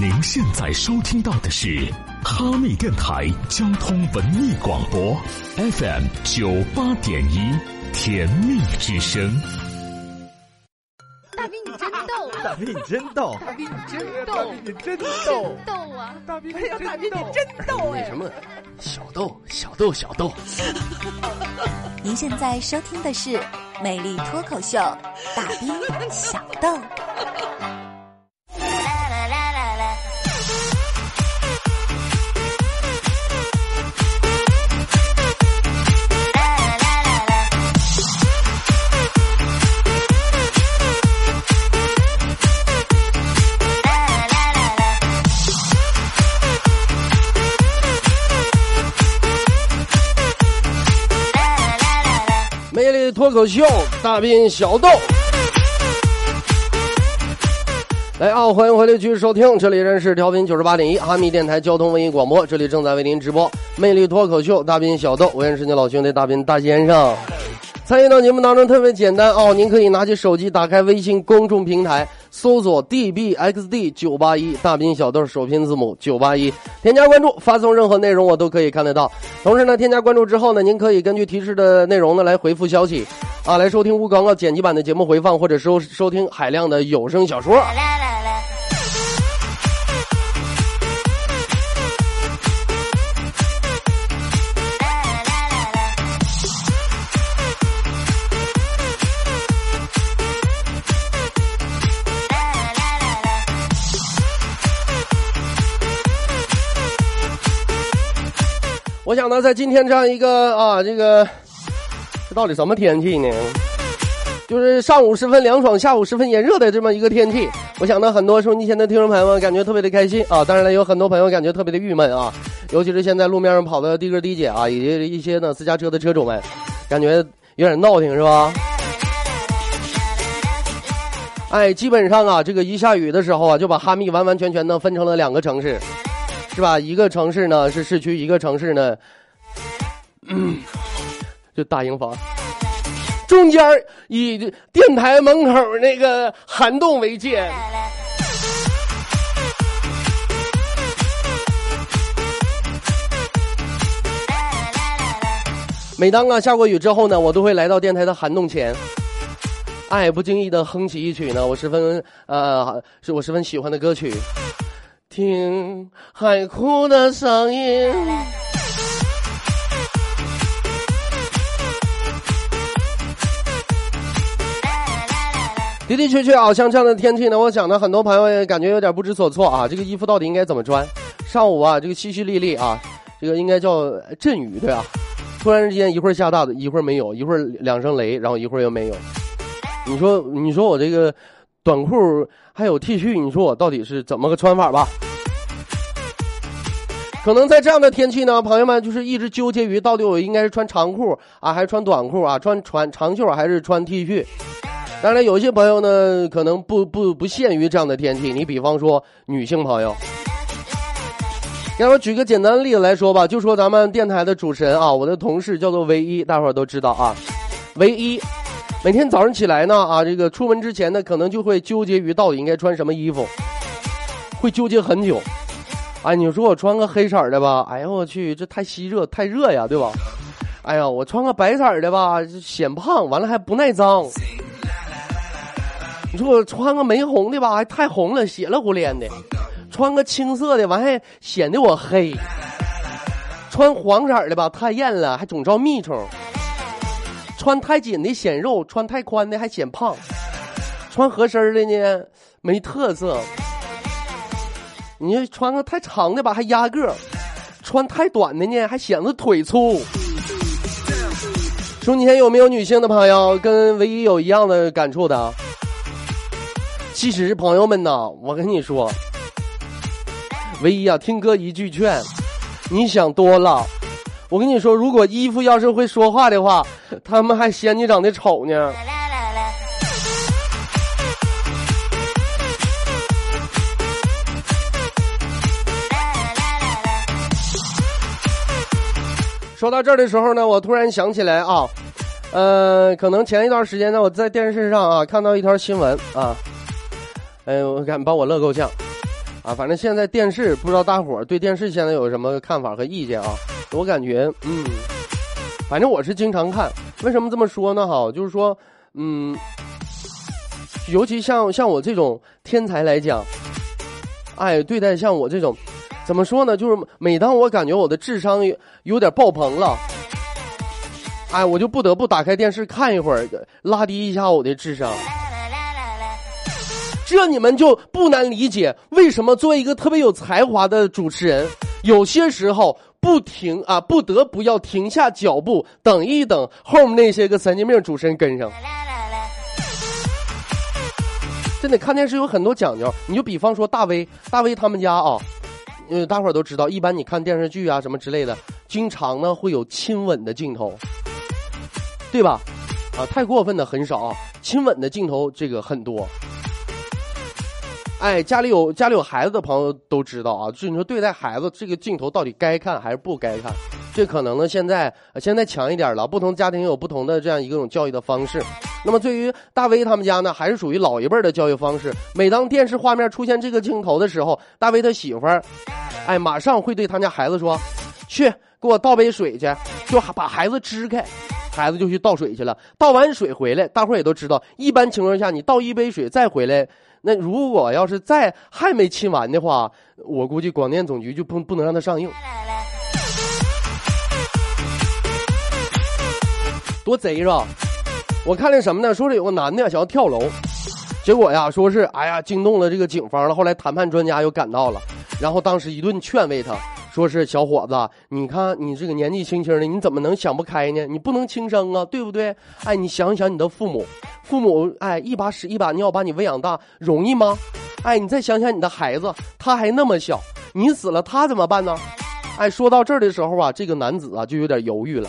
您现在收听到的是哈密电台交通文艺广播，FM 九八点一，甜蜜之声。大兵你真逗，大兵你真逗，大兵你真大逗，兵你真逗，逗啊！大兵哎呀，大兵你真逗哎！什么？小豆，小豆，小豆。您现在收听的是《美丽脱口秀》，大兵小豆。脱口秀，大兵小豆。来啊，欢迎回来继续收听，这里仍是调频九十八点一哈密电台交通文艺广播，这里正在为您直播魅力脱口秀，大兵小豆，我也是你老兄弟大兵大先生。参与到节目当中特别简单哦，您可以拿起手机，打开微信公众平台，搜索 dbxd 九八一，大兵小豆首拼字母九八一，添加关注，发送任何内容我都可以看得到。同时呢，添加关注之后呢，您可以根据提示的内容呢来回复消息，啊，来收听无广告剪辑版的节目回放，或者收收听海量的有声小说。我想呢，在今天这样一个啊，这个这到底什么天气呢？就是上午十分凉爽，下午十分炎热的这么一个天气。我想呢，很多收音机前的听众朋友们感觉特别的开心啊，当然了，有很多朋友感觉特别的郁闷啊，尤其是现在路面上跑的的哥的姐啊，以及一些呢私家车的车主们，感觉有点闹挺是吧？哎，基本上啊，这个一下雨的时候啊，就把哈密完完全全的分成了两个城市。是吧？一个城市呢是市区，一个城市呢，嗯，就大营房，中间以电台门口那个涵洞为界。每当啊下过雨之后呢，我都会来到电台的涵洞前，哎，不经意的哼起一曲呢，我十分呃是我十分喜欢的歌曲。听海哭的声音。的的确确啊，像这样的天气呢，我想呢，很多朋友也感觉有点不知所措啊。这个衣服到底应该怎么穿？上午啊，这个淅淅沥沥啊，这个应该叫阵雨对吧？突然之间一会儿下大的，一会儿没有，一会儿两声雷，然后一会儿又没有。你说，你说我这个短裤还有 T 恤，你说我到底是怎么个穿法吧？可能在这样的天气呢，朋友们就是一直纠结于到底我应该是穿长裤啊，还是穿短裤啊，穿穿长袖还是穿 T 恤。当然，有些朋友呢，可能不不不限于这样的天气。你比方说女性朋友，给我举个简单的例子来说吧，就说咱们电台的主持人啊，我的同事叫做唯一，大伙都知道啊，唯一。每天早上起来呢，啊，这个出门之前呢，可能就会纠结于到底应该穿什么衣服，会纠结很久。哎，你说我穿个黑色的吧？哎呀，我去，这太吸热，太热呀，对吧？哎呀，我穿个白色的吧，显胖，完了还不耐脏。你说我穿个玫红的吧，还太红了，血了呼连的；穿个青色的，完还显得我黑。穿黄色的吧，太艳了，还总招蜜虫。穿太紧的显肉，穿太宽的还显胖。穿合身的呢，没特色。你穿个太长的吧，还压个；穿太短的呢，还显得腿粗。说你前有没有女性的朋友跟唯一有一样的感触的？其实朋友们呐，我跟你说，唯一啊，听哥一句劝，你想多了。我跟你说，如果衣服要是会说话的话，他们还嫌你长得丑呢。说到这儿的时候呢，我突然想起来啊，呃，可能前一段时间呢，我在电视上啊看到一条新闻啊，哎，我敢把我乐够呛，啊，反正现在电视不知道大伙儿对电视现在有什么看法和意见啊？我感觉，嗯，反正我是经常看。为什么这么说呢？哈，就是说，嗯，尤其像像我这种天才来讲，哎，对待像我这种，怎么说呢？就是每当我感觉我的智商有有点爆棚了，哎，我就不得不打开电视看一会儿，拉低一下我的智商。这你们就不难理解，为什么作为一个特别有才华的主持人，有些时候不停啊，不得不要停下脚步，等一等后面那些个神经病主持人跟上。真的看电视有很多讲究，你就比方说大威，大威他们家啊，呃，大伙儿都知道，一般你看电视剧啊什么之类的，经常呢会有亲吻的镜头，对吧？啊，太过分的很少啊，亲吻的镜头这个很多。哎，家里有家里有孩子的朋友都知道啊，就是你说对待孩子这个镜头到底该看还是不该看？这可能呢现在现在强一点了，不同家庭有不同的这样一种教育的方式。那么对于大威他们家呢，还是属于老一辈的教育方式。每当电视画面出现这个镜头的时候，大威他媳妇儿，哎，马上会对他家孩子说：“去给我倒杯水去。”就把孩子支开，孩子就去倒水去了。倒完水回来，大伙儿也都知道，一般情况下你倒一杯水再回来。那如果要是再还没亲完的话，我估计广电总局就不不能让他上映。多贼是吧？我看那什么呢？说是有个男的想要跳楼，结果呀，说是哎呀惊动了这个警方了。后来谈判专家又赶到了，然后当时一顿劝慰他，说是小伙子，你看你这个年纪轻轻的，你怎么能想不开呢？你不能轻生啊，对不对？哎，你想想你的父母。父母哎，一把屎一把尿把你喂养大，容易吗？哎，你再想想你的孩子，他还那么小，你死了他怎么办呢？哎，说到这儿的时候啊，这个男子啊就有点犹豫了，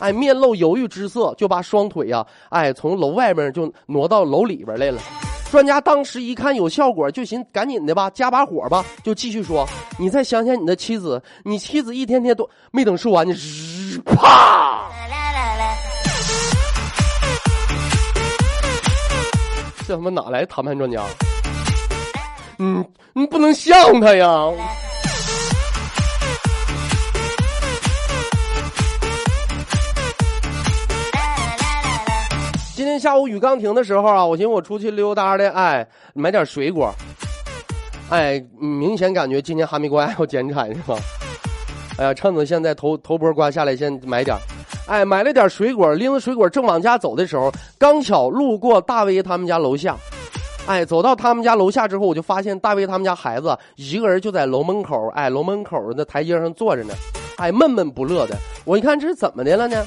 哎，面露犹豫之色，就把双腿呀，哎，从楼外边就挪到楼里边来了。专家当时一看有效果，就寻赶紧的吧，加把火吧，就继续说，你再想想你的妻子，你妻子一天天都没等说完，你啪。这他妈哪来谈判专家？嗯，你不能像他呀！天下午雨刚停的时候啊，我寻思我出去溜达的，哎，买点水果。哎，明显感觉今年哈密瓜要减产是吧？哎呀，趁着现在头头波瓜下来，先买点。哎，买了点水果，拎着水果正往家走的时候，刚巧路过大威他们家楼下。哎，走到他们家楼下之后，我就发现大威他们家孩子一个人就在楼门口，哎，楼门口的台阶上坐着呢，哎，闷闷不乐的。我一看这是怎么的了呢？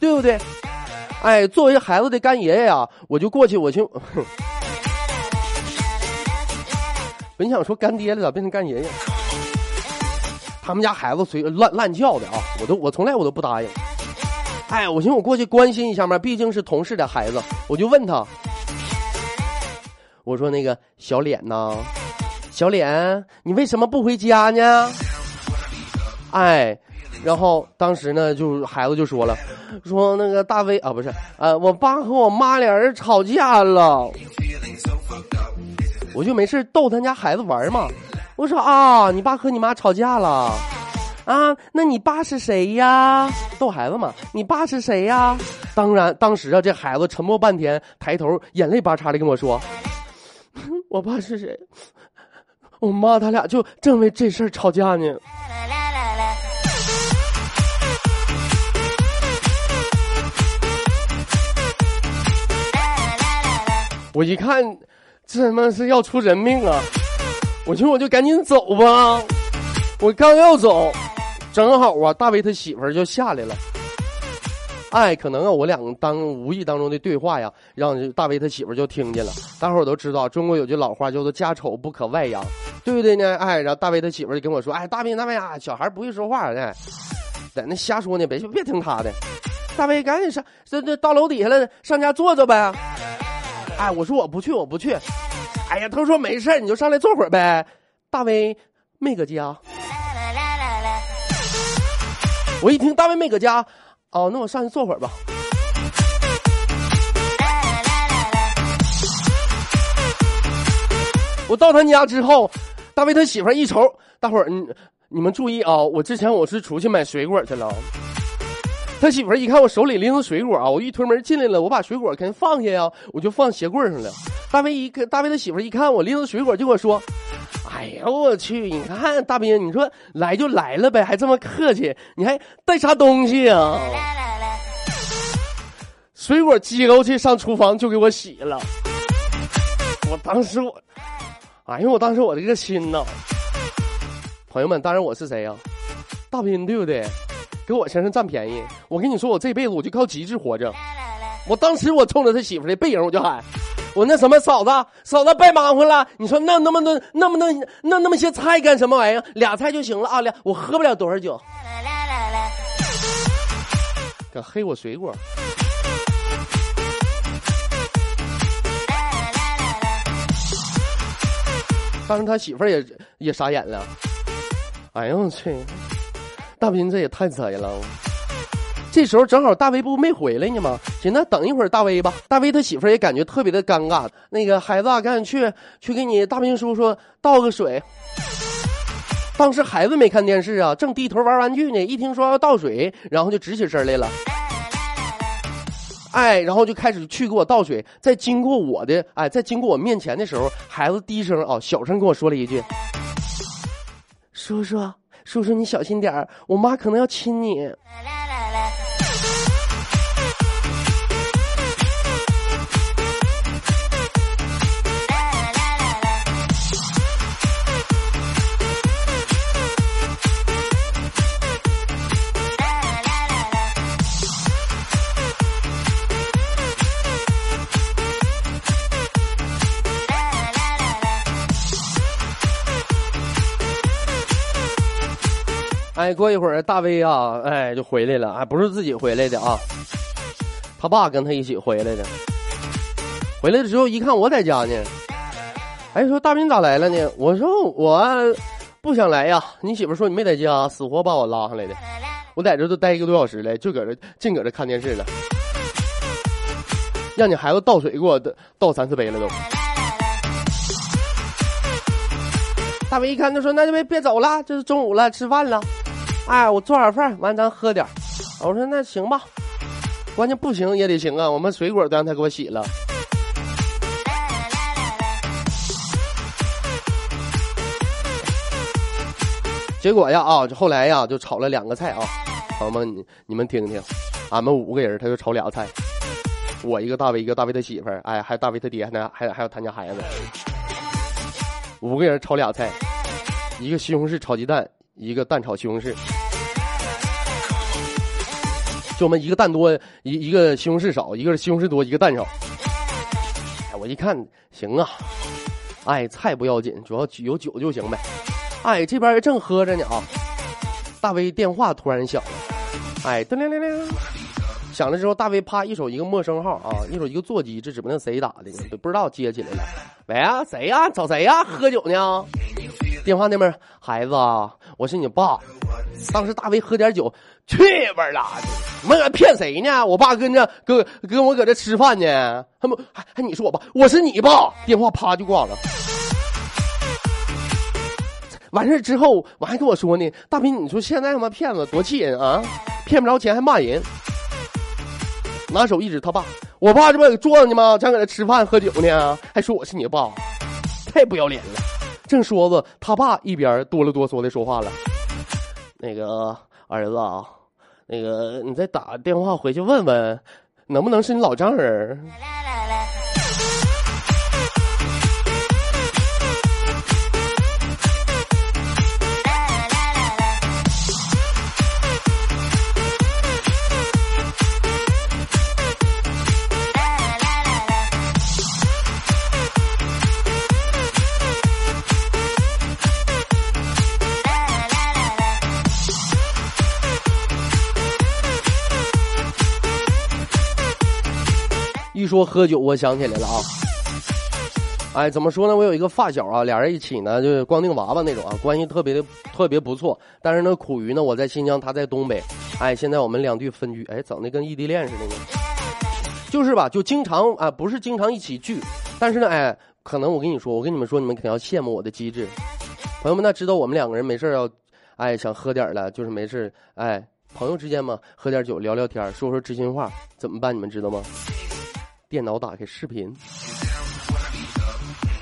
对不对？哎，作为孩子的干爷爷呀，我就过去，我就，本想说干爹了，咋变成干爷爷？他们家孩子随乱乱叫的啊，我都我从来我都不答应。哎，我寻思我过去关心一下嘛，毕竟是同事的孩子，我就问他，我说那个小脸呐，小脸，你为什么不回家呢？哎，然后当时呢，就孩子就说了，说那个大威啊，不是，呃，我爸和我妈俩人吵架了，我就没事逗他家孩子玩嘛，我说啊，你爸和你妈吵架了。啊，那你爸是谁呀？逗孩子嘛，你爸是谁呀？当然，当时啊，这孩子沉默半天，抬头眼泪巴叉的跟我说：“ 我爸是谁？我妈他俩就正为这事儿吵架呢。”我一看，这他妈是要出人命啊！我寻思我就赶紧走吧，我刚要走。正好啊，大威他媳妇儿就下来了。哎，可能啊，我两个当无意当中的对话呀，让大威他媳妇儿就听见了。大伙儿都知道，中国有句老话叫做“家丑不可外扬”，对不对呢？哎，然后大威他媳妇儿就跟我说：“哎，大兵，大威啊，小孩不会说话呢，在那瞎说呢，别别听他的。”大威赶紧上，这这到楼底下了，上家坐坐呗。哎，我说我不去，我不去。哎呀，他说没事你就上来坐会儿呗。大威没搁家。我一听大威没搁家，哦，那我上去坐会儿吧。我到他家之后，大威他媳妇儿一瞅，大伙儿，你你们注意啊，我之前我是出去买水果去了。他媳妇儿一看我手里拎着水果啊，我一推门进来了，我把水果肯定放下呀，我就放鞋柜上了。大卫一看，大卫他媳妇儿一看我拎着水果，就跟我说：“哎呀，我去，你看大兵，你说来就来了呗，还这么客气，你还带啥东西啊？”水果接过去上厨房就给我洗了。我当时我，哎呦，我当时我这个心呐！朋友们，当然我是谁呀、大兵对不对？给我身上占便宜，我跟你说，我这辈子我就靠极致活着。我当时我冲着他媳妇的背影我就喊，我那什么嫂子，嫂子别忙活了，你说那那么多那么多那那么些菜干什么玩意儿？俩菜就行了啊，俩我喝不了多少酒。敢黑我水果？当时他媳妇儿也也傻眼了。哎呦我去！大斌这也太贼了。这时候正好大威不没回来呢吗？行，那等一会儿大威吧。大威他媳妇也感觉特别的尴尬。那个孩子啊，赶紧去去给你大兵叔叔倒个水。当时孩子没看电视啊，正低头玩玩具呢，一听说要倒水，然后就直起身来了。哎，然后就开始去给我倒水。在经过我的哎，在经过我面前的时候，孩子低声啊、小声跟我说了一句：“叔叔，叔叔，你小心点儿，我妈可能要亲你。”哎，过一会儿大威啊，哎就回来了，哎不是自己回来的啊，他爸跟他一起回来的。回来的时候一看我在家呢，哎说大兵咋来了呢？我说我不想来呀，你媳妇说你没在家，死活把我拉上来的。我在这都待一个多小时了，就搁这净搁这看电视了，让你孩子倒水给我倒倒三四杯了都。大威一看就说：“那就别别走了，这是中午了，吃饭了。哎，我做点饭，完咱喝点儿。我说那行吧，关键不行也得行啊，我们水果都让他给我洗了。结果呀啊，就后来呀就炒了两个菜啊，朋友们你你们听听，俺们五个人他就炒俩菜，我一个大威一个大威他媳妇儿，哎，还有大威他爹，还还还有他家孩子，五个人炒俩菜，一个西红柿炒鸡蛋，一个蛋炒西红柿。就我们一个蛋多，一一个西红柿少，一个是西红柿多，一个蛋少。哎，我一看行啊，哎，菜不要紧，主要有酒就行呗。哎，这边正喝着呢啊，大威电话突然响了，哎，噔铃铃铃，响了之后，大威啪一手一个陌生号啊，一手一个座机，这指不定谁打的都，不知道接起来了。喂啊，谁呀、找谁呀、喝酒呢？电话那边，孩子啊，我是你爸。当时大威喝点酒，去吧啦！你们骗谁呢？我爸跟着跟跟我搁这吃饭呢，他们还还你说我爸，我是你爸。电话啪就挂了。完事之后，我还跟我说呢，大斌，你说现在他妈骗子多气人啊！骗不着钱还骂人，拿手一指他爸，我爸这不搁桌上呢吗？咱搁这吃饭喝酒呢，还说我是你爸，太不要脸了。正说着，他爸一边哆了哆嗦的说话了：“那个儿子啊，那个你再打电话回去问问，能不能是你老丈人？”说喝酒，我想起来了啊！哎，怎么说呢？我有一个发小啊，俩人一起呢，就是光腚娃娃那种啊，关系特别的特别不错。但是呢，苦于呢，我在新疆，他在东北。哎，现在我们两地分居，哎，整的跟异地恋似的呢。就是吧，就经常啊，不是经常一起聚，但是呢，哎，可能我跟你说，我跟你们说，你们肯定要羡慕我的机智。朋友们，那知道我们两个人没事要，哎，想喝点儿了，就是没事儿，哎，朋友之间嘛，喝点酒聊聊天，说说知心话，怎么办？你们知道吗？电脑打开视频，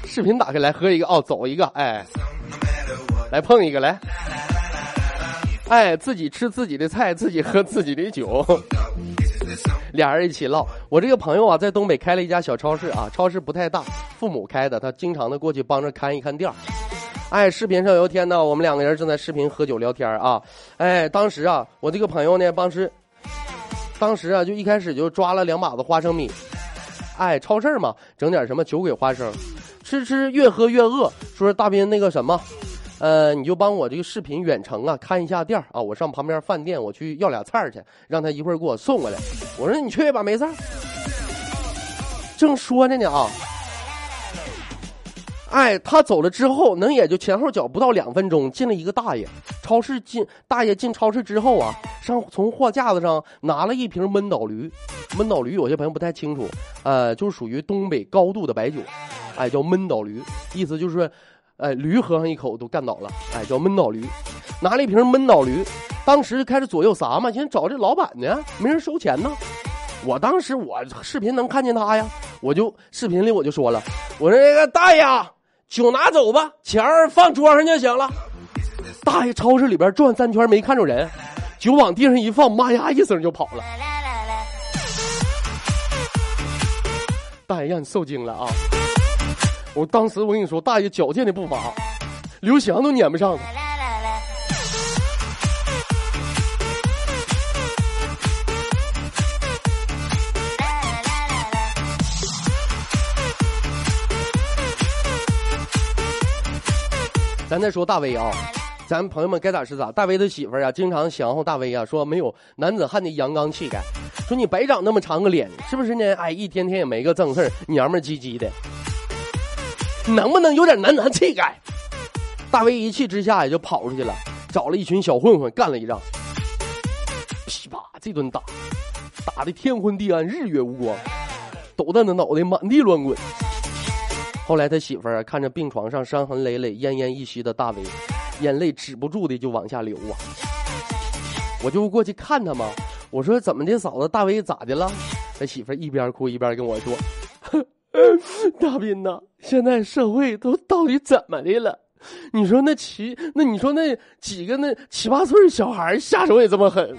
视频打开来喝一个哦，走一个，哎，来碰一个来，哎，自己吃自己的菜，自己喝自己的酒。俩人一起唠。我这个朋友啊，在东北开了一家小超市啊，超市不太大，父母开的，他经常的过去帮着看一看店儿。哎，视频上有一天呢，我们两个人正在视频喝酒聊天啊。哎，当时啊，我这个朋友呢，当时，当时啊，就一开始就抓了两把子花生米。哎，超市嘛，整点什么酒鬼花生，吃吃越喝越饿。说大斌那个什么。呃，你就帮我这个视频远程啊看一下店啊，我上旁边饭店我去要俩菜去，让他一会儿给我送过来。我说你去吧，没事正说着呢啊，哎，他走了之后，能也就前后脚不到两分钟，进了一个大爷。超市进大爷进超市之后啊，上从货架子上拿了一瓶闷倒驴。闷倒驴有些朋友不太清楚，呃，就是属于东北高度的白酒，哎，叫闷倒驴，意思就是。哎，驴喝上一口都干倒了，哎，叫闷倒驴，拿了一瓶闷倒驴，当时开始左右撒嘛，寻思找这老板呢，没人收钱呢。我当时我视频能看见他呀，我就视频里我就说了，我说那个大爷，酒拿走吧，钱放桌上就行了。大爷超市里边转三圈没看着人，酒往地上一放，妈呀一声就跑了。大爷让你受惊了啊！我当时我跟你说，大爷矫健的步伐，刘翔都撵不上他。咱再说大威啊，咱朋友们该咋是咋。大威的媳妇儿啊，经常降唬大威啊，说没有男子汉的阳刚气概，说你白长那么长个脸，是不是呢？哎，一天天也没个正事儿，娘们唧唧的。能不能有点男子汉气概？大威一气之下也就跑出去了，找了一群小混混干了一仗。噼啪，这顿打，打的天昏地暗，日月无光，抖蛋的脑袋满地乱滚。后来他媳妇儿看着病床上伤痕累累、奄奄一息的大威，眼泪止不住的就往下流啊。我就过去看他嘛，我说怎么的，嫂子，大威咋的了？他媳妇儿一边哭一边跟我说。大斌呐，现在社会都到底怎么的了？你说那七，那你说那几个那七八岁小孩下手也这么狠？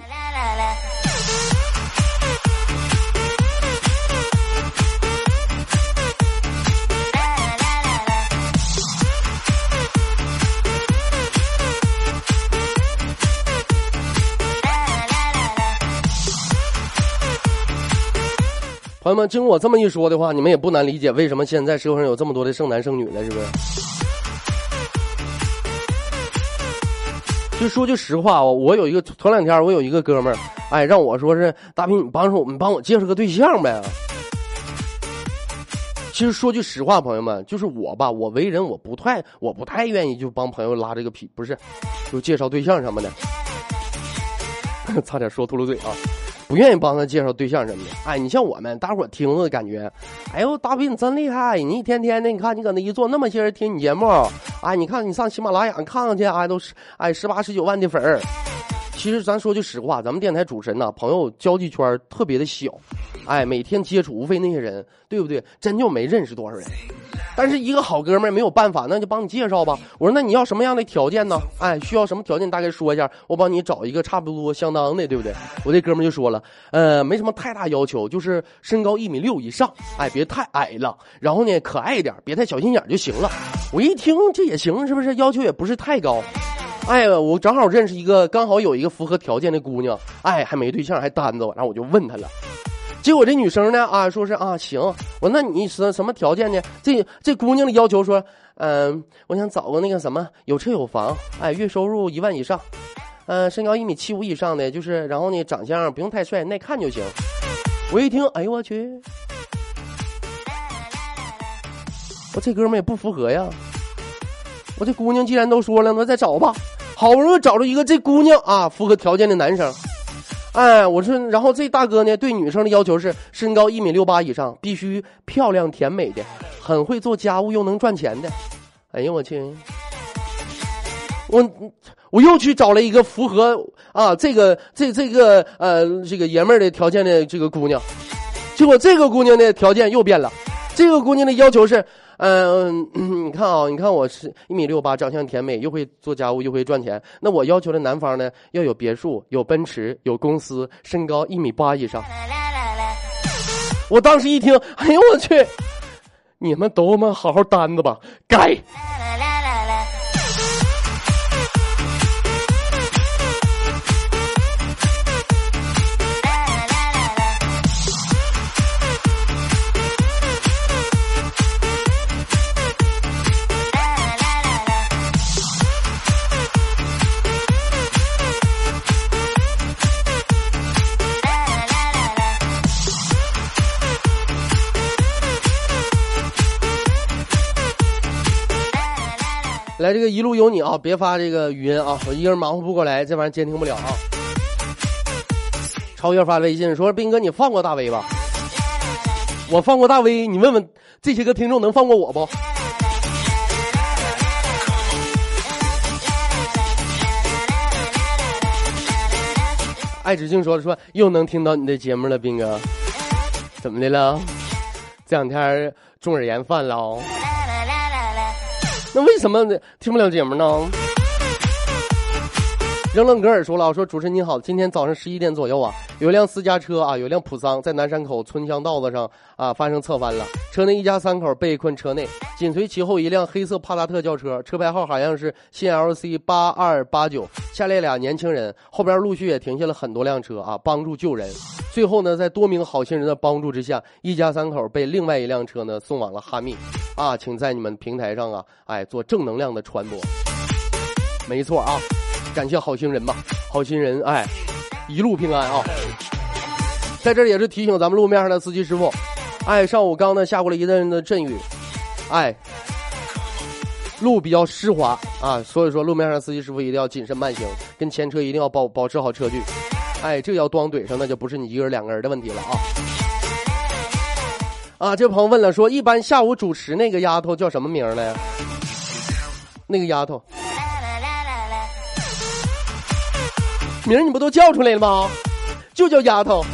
朋友们，经我这么一说的话，你们也不难理解为什么现在社会上有这么多的剩男剩女了，是不是？就说句实话，我有一个头两天我有一个哥们儿，哎，让我说是大平，你帮助我们帮我介绍个对象呗。其实说句实话，朋友们，就是我吧，我为人我不太我不太愿意就帮朋友拉这个皮，不是，就介绍对象什么的。差点说秃噜嘴啊。不愿意帮他介绍对象什么的，哎，你像我们大伙听着感觉，哎呦，大斌你真厉害，你一天天的，你看你搁那一坐，那么些人听你节目，哎，你看你上喜马拉雅看看去，哎，都是哎十八十九万的粉儿。其实咱说句实话，咱们电台主持人呐，朋友交际圈特别的小，哎，每天接触无非那些人，对不对？真就没认识多少人。但是一个好哥们没有办法，那就帮你介绍吧。我说那你要什么样的条件呢？哎，需要什么条件？大概说一下，我帮你找一个差不多相当的，对不对？我这哥们就说了，呃，没什么太大要求，就是身高一米六以上，哎，别太矮了，然后呢可爱一点，别太小心眼就行了。我一听这也行，是不是？要求也不是太高。哎，我正好认识一个，刚好有一个符合条件的姑娘，哎，还没对象，还单着，然后我就问她了。结果这女生呢啊，说是啊行，我那你什什么条件呢？这这姑娘的要求说，嗯，我想找个那个什么有车有房，哎，月收入一万以上，嗯，身高一米七五以上的，就是然后呢长相不用太帅，耐看就行。我一听，哎呦我去，我这哥们也不符合呀。我这姑娘既然都说了，那再找吧。好不容易找着一个这姑娘啊符合条件的男生。哎，我说，然后这大哥呢，对女生的要求是身高一米六八以上，必须漂亮甜美的，很会做家务又能赚钱的。哎呀，我去！我我又去找了一个符合啊这个这这个呃这个爷们儿的条件的这个姑娘，结果这个姑娘的条件又变了，这个姑娘的要求是，嗯、你看啊，你看我是一米六八，长相甜美，又会做家务，又会赚钱。那我要求的男方呢，要有别墅，有奔驰，有公司，身高一米八以上。我当时一听，哎呦我去，你们都他妈好好单子吧，该。来，这个一路有你啊！别发这个语音啊，我一个人忙活不过来，这玩意儿监听不了啊。超越发微信说：“斌哥，你放过大威吧？我放过大威，你问问这些个听众能放过我不？”爱之静说说又能听到你的节目了，斌哥，怎么的了？这两天中耳炎犯了。那为什么听不了节目呢？扔冷格尔说了，说主持人你好，今天早上十一点左右啊，有一辆私家车啊，有辆普桑在南山口村乡道子上啊发生侧翻了，车内一家三口被困车内，紧随其后一辆黑色帕萨特轿车，车牌号好像是新 LC 八二八九，下列俩年轻人，后边陆续也停下了很多辆车啊，帮助救人。最后呢，在多名好心人的帮助之下，一家三口被另外一辆车呢送往了哈密，啊，请在你们平台上啊，哎，做正能量的传播。没错啊。感谢好心人吧，好心人，哎，一路平安啊！在这也是提醒咱们路面上的司机师傅，哎，上午刚呢下过了一阵的阵雨，哎，路比较湿滑啊，所以说路面上司机师傅一定要谨慎慢行，跟前车一定要保保持好车距，哎，这要咣怼上那就不是你一个人两个人的问题了啊！啊，这朋友问了，说一般下午主持那个丫头叫什么名来呀？那个丫头。名儿你不都叫出来了吗？就叫丫头，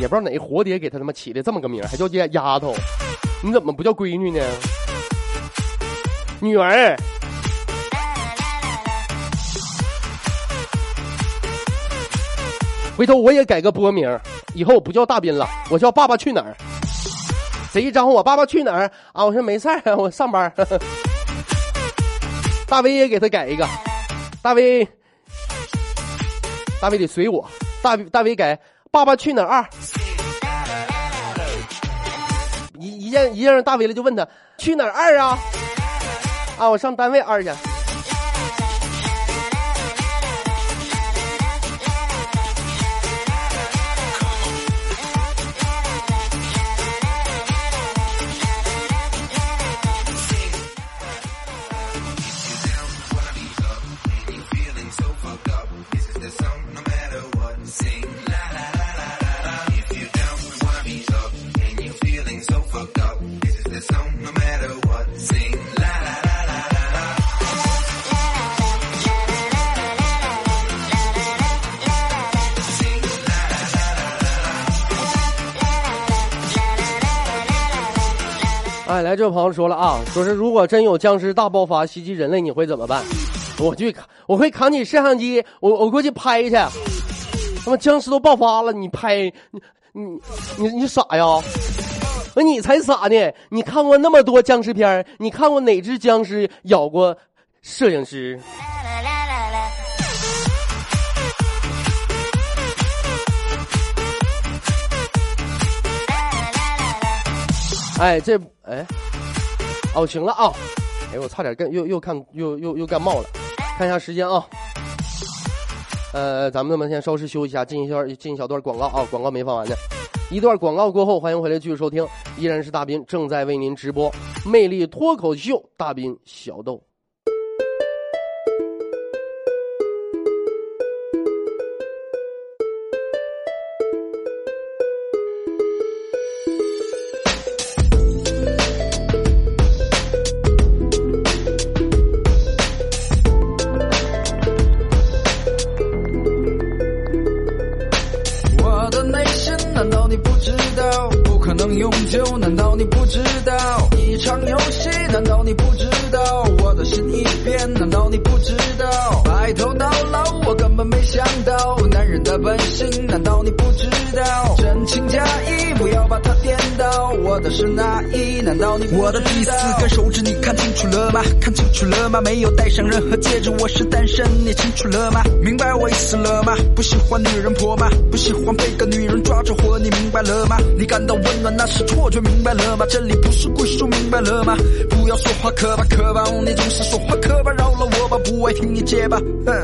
也不知道哪个活爹给他他妈起的这么个名儿，还叫丫丫头，你怎么不叫闺女呢？女儿。回头我也改个播名，以后我不叫大斌了，我叫爸爸去哪儿。谁一招呼我爸爸去哪儿啊？我说没事儿，我上班。大威也给他改一个，大威。大威得随我，大大威改《爸爸去哪儿二》，一一见一见大威了就问他去哪儿二啊？啊，我上单位二去。哎，来，这位朋友说了啊，说是如果真有僵尸大爆发袭击人类，你会怎么办？我去，我会扛起摄像机，我我过去拍去。他妈僵尸都爆发了，你拍你你你你傻呀？那你才傻呢！你看过那么多僵尸片你看过哪只僵尸咬过摄影师？哎，这哎，哦，行了啊！哎，我差点干又又看又又又感冒了，看一下时间啊。呃，咱们那么先稍事休息一下，进一下进一小段广告啊，广告没放完呢。一段广告过后，欢迎回来继续收听，依然是大斌正在为您直播《魅力脱口秀》，大斌小豆。男人的本性，难道你不知道？真情假意，不要把它，我的是哪一？难道你？我的第四根手指，你看清楚了吗？看清楚了吗？没有戴上任何戒指，我是单身，你清楚了吗？明白我意思了吗？不喜欢女人婆吗？不喜欢被个女人抓着活，你明白了吗？你感到温暖那是错觉，明白了吗？这里不是归属，明白了吗？不要说话可怕可怕，你总是说话可怕，饶了我吧，不爱听你结巴。哼，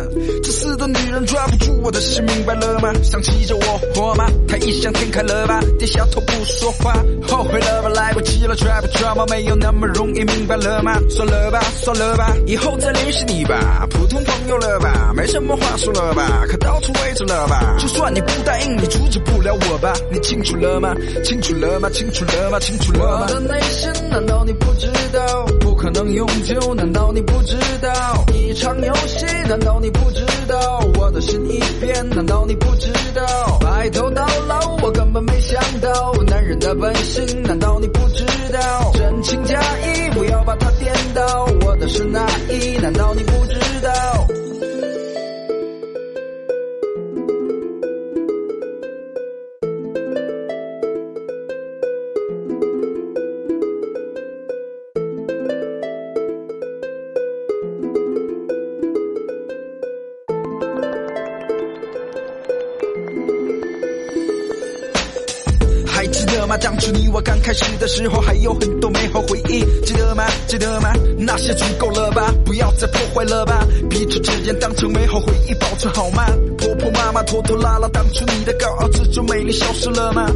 自私的女人抓不住我的心，明白了吗？想骑着我活吗？太异想天开了吧？低下头不说话，后为了吧？来不及了 Trap try 吗？没有那么容易，明白了吗？算了吧，算了吧，以后再联系你吧，普通朋友了吧？没什么话说了吧？可到处围着了吧？就算你不答应，你阻止不了我吧？你清楚了吗？清楚了吗？清楚了吗？清楚了吗？我的内心难道你不知道？不可能永久，难道你不知道？一场游戏，难道你不知道？我的心已变，难道你不知道？白头到老，我根本没想到，男人的本性，难道你不知道？真情假意，不要把它颠倒，我的是那一？难道你不知道？当初你我刚开始的时候，还有很多美好回忆，记得吗？记得吗？那些足够了吧？不要再破坏了吧？彼此之间当成美好回忆保存好吗？婆婆妈妈拖拖拉拉，当初你的高傲自尊美丽消失了吗？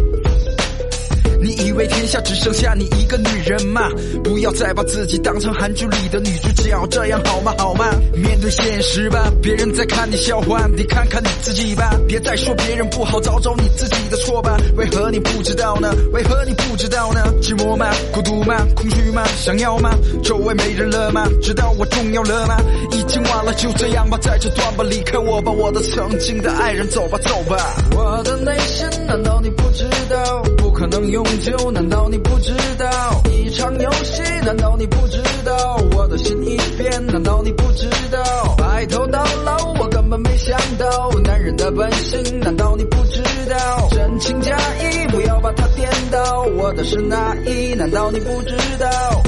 为天下只剩下你一个女人吗？不要再把自己当成韩剧里的女主角，这样好吗？好吗？面对现实吧，别人在看你笑话，你看看你自己吧，别再说别人不好，找找你自己的错吧。为何你不知道呢？为何你不知道呢？寂寞吗？孤独吗？空虚吗？想要吗？周围没人了吗？知道我重要了吗？已经晚了，就这样吧，在这段吧，离开我吧，我的曾经的爱人，走吧，走吧。我的内心，难道你不知道？可能永久，难道你不知道？一场游戏，难道你不知道？我的心一变，难道你不知道？白头到老，我根本没想到，男人的本性，难道你不知道？真情假意，不要把它颠倒，我的是哪一？难道你不知道？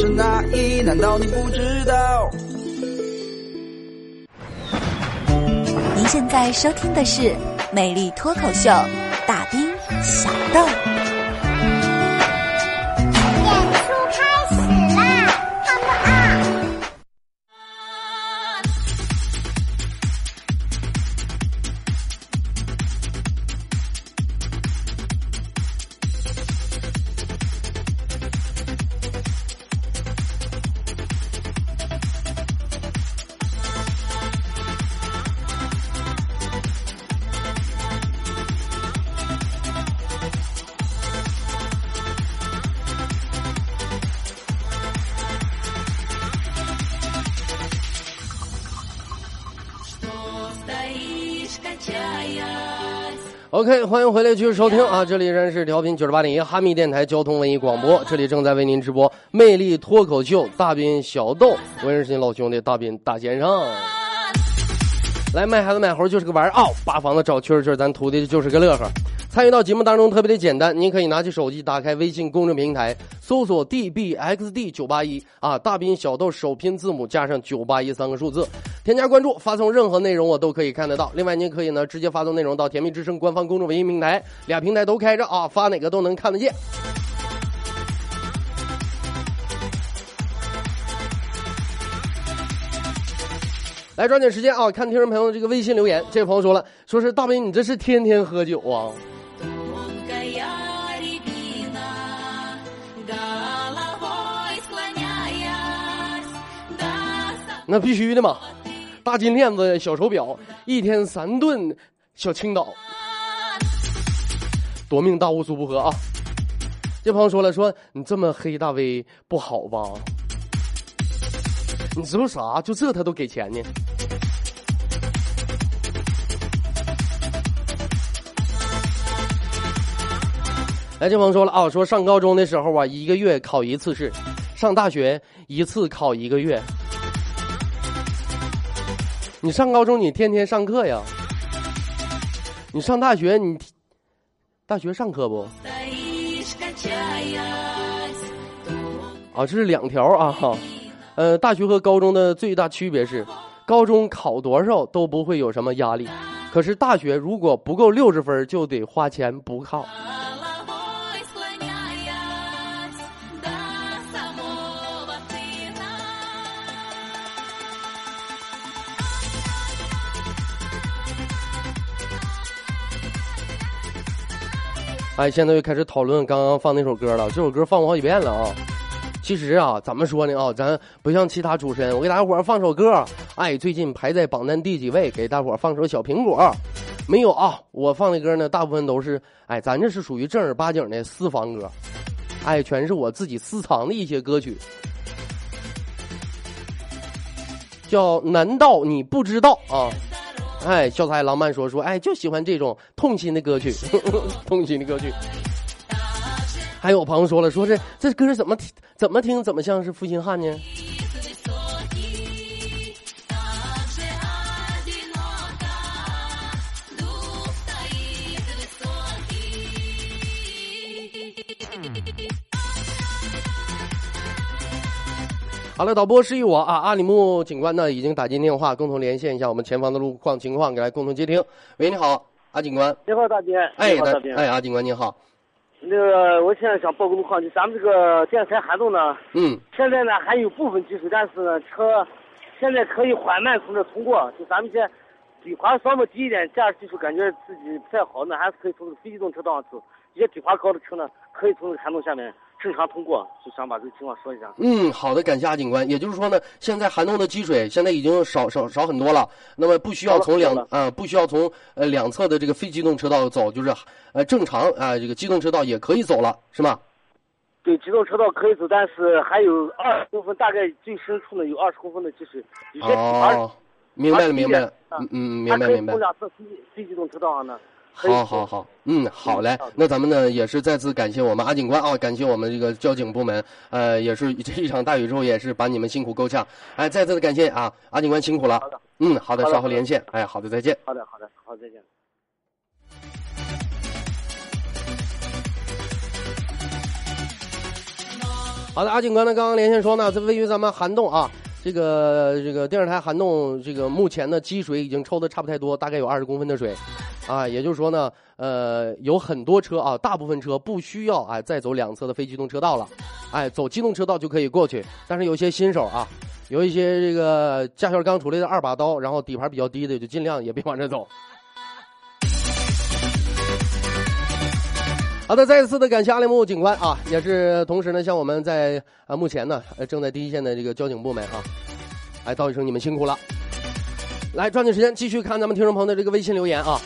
是哪一？难道你不知道？您现在收听的是《美丽脱口秀》，大兵小豆。OK，欢迎回来继续收听啊！这里仍然是调频九十八点一哈密电台交通文艺广播，这里正在为您直播魅力脱口秀大兵小豆，我认识你老兄弟大兵大先生。来卖孩子买猴就是个玩儿啊！扒房子找蛐蛐，咱徒弟就是个乐呵。参与到节目当中特别的简单，您可以拿起手机，打开微信公众平台，搜索 dbxd 九八一啊，大兵小豆首拼字母加上九八一三个数字，添加关注，发送任何内容我都可以看得到。另外，您可以呢直接发送内容到甜蜜之声官方公众微信平台，俩平台都开着啊，发哪个都能看得见。来抓紧时间啊，看听众朋友的这个微信留言。这位朋友说了，说是大兵，你这是天天喝酒啊？那必须的嘛，大金链子、小手表，一天三顿小青岛，夺命大乌苏不喝啊！这朋友说了，说你这么黑大 V 不好吧？你知道啥？就这他都给钱呢。来，这朋友说了啊，说上高中的时候啊，一个月考一次试；上大学一次考一个月。你上高中你天天上课呀？你上大学你大学上课不？啊，这是两条啊哈。呃，大学和高中的最大区别是，高中考多少都不会有什么压力，可是大学如果不够六十分，就得花钱补考。哎，现在又开始讨论刚刚放那首歌了。这首歌放过好几遍了啊。其实啊，怎么说呢啊，咱不像其他主持人，我给大伙儿放首歌。哎，最近排在榜单第几位？给大伙儿放首小苹果。没有啊，我放的歌呢，大部分都是哎，咱这是属于正儿八经的私房歌。哎，全是我自己私藏的一些歌曲。叫难道你不知道啊？哎，潇洒浪漫说说，哎，就喜欢这种痛心的歌曲，痛心的歌曲。还有朋友说了，说这这歌怎么怎么听怎么像是负心汉呢？好了，导播示意我啊，阿里木警官呢已经打进电话，共同连线一下我们前方的路况情况，给来共同接听。喂，你好，阿警官。你好，大兵。哎，大兵。哎，阿警官你好。那个，我现在想报个路况，就咱们这个电台涵洞呢，嗯，现在呢还有部分积水，但是呢车现在可以缓慢从这通过。就咱们这底盘稍微低一点，驾驶技术感觉自己不太好，呢还是可以从非机动车道上走。一些底盘高的车呢，可以从这个涵洞下面。正常通过，就想把这个情况说一下。嗯，好的，感谢阿警官。也就是说呢，现在涵洞的积水现在已经少少少很多了，那么不需要从两啊，不需要从呃两侧的这个非机动车道走，就是呃正常啊这个机动车道也可以走了，是吗？对，机动车道可以走，但是还有二十公分，大概最深处呢有二十公分的积水。哦，明白了，明白了，嗯嗯，明白明白。从两侧非非机动车道上呢。好好好，嗯，好嘞。那咱们呢，也是再次感谢我们阿警官啊，感谢我们这个交警部门，呃，也是这一场大雨之后，也是把你们辛苦够呛。哎，再次的感谢啊，阿警官辛苦了。好的，嗯，好的，稍后连线。哎，好的，再见。好的，好的，好，再见。好的，阿警官呢，刚刚连线说呢，这位于咱们涵洞啊。这个这个电视台涵洞，这个目前的积水已经抽的差不太多，大概有二十公分的水，啊，也就是说呢，呃，有很多车啊，大部分车不需要哎再走两侧的非机动车道了，哎，走机动车道就可以过去。但是有些新手啊，有一些这个驾校刚出来的二把刀，然后底盘比较低的，就尽量也别往这走。好的，再一次的感谢阿里木警官啊，也是同时呢，向我们在啊目前呢正在第一线的这个交警部门啊，来道一声你们辛苦了。来，抓紧时间继续看咱们听众朋友的这个微信留言啊。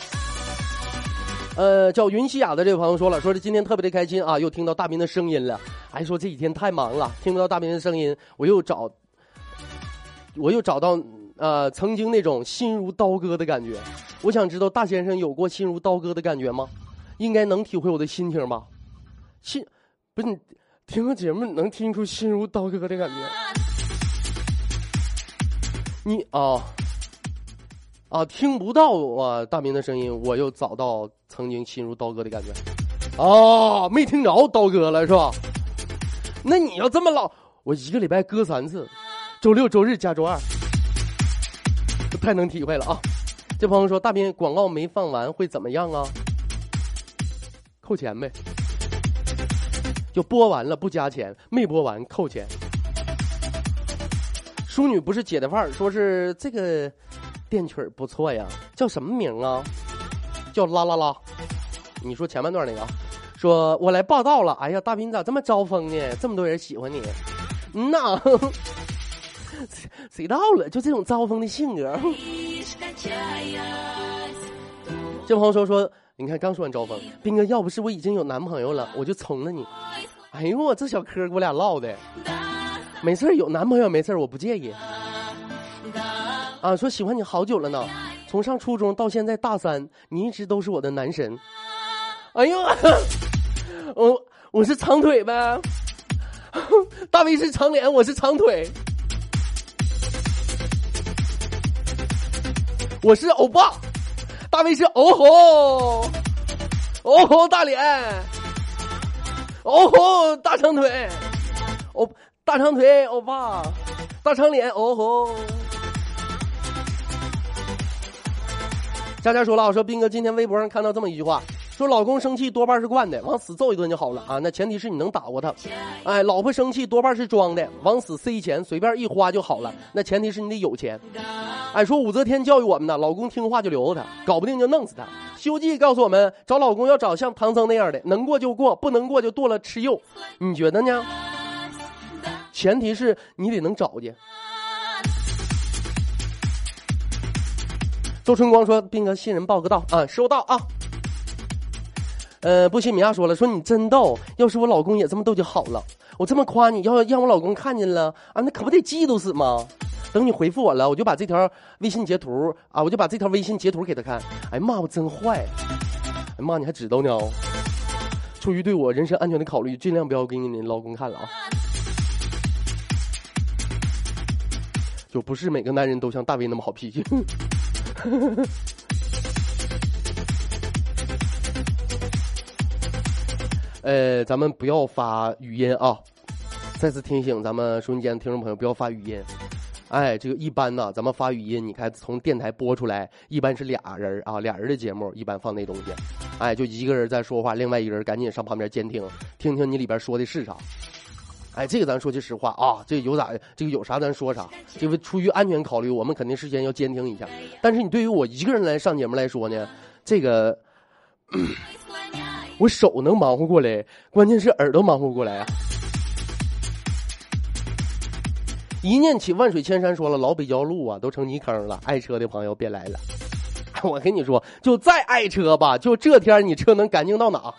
呃，叫云西雅的这位朋友说了，说是今天特别的开心啊，又听到大兵的声音了，还说这几天太忙了，听不到大兵的声音，我又找，我又找到呃曾经那种心如刀割的感觉。我想知道大先生有过心如刀割的感觉吗？应该能体会我的心情吧，心不是你听个节目能听出心如刀割的感觉？你啊啊听不到啊大明的声音，我又找到曾经心如刀割的感觉。哦，没听着刀割了是吧？那你要这么老，我一个礼拜割三次，周六周日加周二，太能体会了啊。这朋友说大斌广告没放完会怎么样啊？扣钱呗，就播完了不加钱，没播完扣钱。淑女不是姐的范儿，说是这个电曲儿不错呀，叫什么名啊？叫啦啦啦。你说前半段那个，说我来报道了。哎呀，大斌你咋这么招风呢？这么多人喜欢你。嗯呐，谁到了？就这种招风的性格。这朋友说说，你看刚说完招风，斌哥，要不是我已经有男朋友了，我就从了你。哎呦我这小嗑给我俩唠的，没事有男朋友没事我不介意。啊，说喜欢你好久了呢，从上初中到现在大三，你一直都是我的男神。哎呦，我我是长腿呗，大卫是长脸，我是长腿，我是欧巴，大卫是哦吼，哦吼大脸，哦吼大长腿，哦大长腿欧巴，大长脸哦吼。佳佳说了，我说斌哥今天微博上看到这么一句话，说老公生气多半是惯的，往死揍一顿就好了啊。那前提是你能打过他。哎，老婆生气多半是装的，往死塞钱，随便一花就好了。那前提是你得有钱。哎，说武则天教育我们呢，老公听话就留着他，搞不定就弄死他。西游记告诉我们，找老公要找像唐僧那样的，能过就过，不能过就剁了吃肉。你觉得呢？前提是你得能找去。周春光说：“斌哥，新人报个到啊，收到啊。”呃，不西米娅说了：“说你真逗，要是我老公也这么逗就好了。我这么夸你，要让我老公看见了啊，那可不得嫉妒死吗？等你回复我了，我就把这条微信截图啊，我就把这条微信截图给他看。哎妈，我真坏！哎妈，你还知道呢？出于对我人身安全的考虑，尽量不要给你老公看了啊。就不是每个男人都像大卫那么好脾气。”呃，咱们不要发语音啊！再次提醒咱们收音间的听众朋友，不要发语音。哎，这个一般呢，咱们发语音，你看从电台播出来，一般是俩人啊，俩人的节目一般放那东西。哎，就一个人在说话，另外一个人赶紧上旁边监听，听听你里边说的是啥。哎，这个咱说句实话啊，这有咋？这个有啥咱说啥。这个出于安全考虑，我们肯定事先要监听一下。但是你对于我一个人来上节目来说呢，这个 我手能忙活过来，关键是耳朵忙活过来啊。一念起万水千山，说了老北郊路啊都成泥坑了，爱车的朋友别来了。我跟你说，就再爱车吧，就这天你车能干净到哪？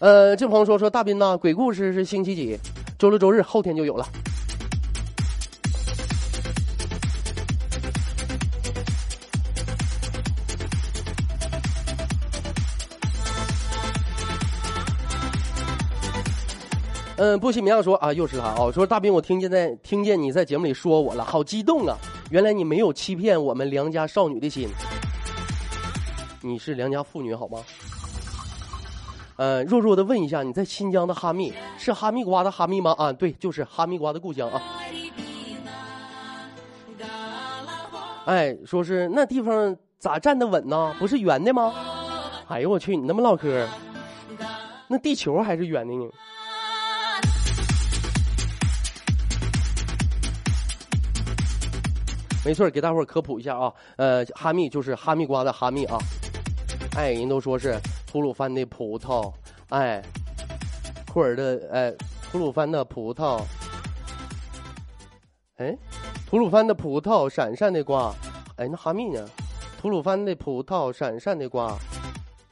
呃，这朋友说说大斌呐，鬼故事是星期几？周六周日后天就有了。嗯，不西米亚说啊，又是他啊！说大兵，我听见在听见你在节目里说我了，好激动啊！原来你没有欺骗我们良家少女的心，你是良家妇女好吗？呃，弱弱的问一下，你在新疆的哈密是哈密瓜的哈密吗？啊，对，就是哈密瓜的故乡啊。哎，说是那地方咋站得稳呢？不是圆的吗？哎呦我去，你那么唠嗑，那地球还是圆的呢？没错，给大伙科普一下啊，呃，哈密就是哈密瓜的哈密啊。哎，人都说是。吐鲁番的葡萄，哎，库尔的哎，吐鲁番的葡萄，哎，吐鲁番的葡萄，闪闪的瓜，哎，那哈密呢？吐鲁番的葡萄，闪闪的瓜，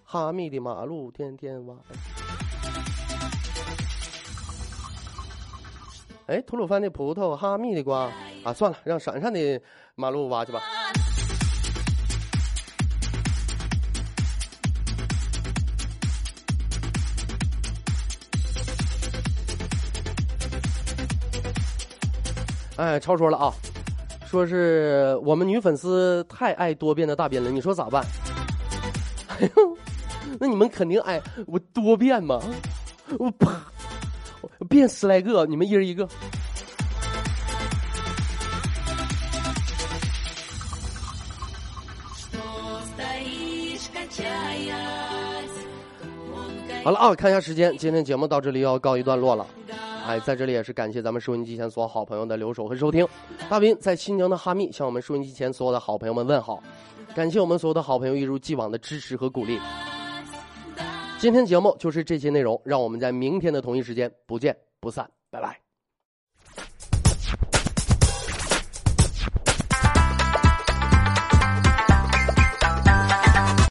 哈密的马路天天挖。哎，吐鲁番的葡萄，哈密的瓜，啊，算了，让闪闪的马路挖去吧。哎，超说了啊，说是我们女粉丝太爱多变的大斌了，你说咋办？哎呦，那你们肯定爱我多变吗？我啪，变十来个，你们一人一个。好了啊，看一下时间，今天节目到这里要告一段落了。哎，在这里也是感谢咱们收音机前所有好朋友的留守和收听。大斌在新疆的哈密向我们收音机前所有的好朋友们问好，感谢我们所有的好朋友一如既往的支持和鼓励。今天节目就是这些内容，让我们在明天的同一时间不见不散，拜拜。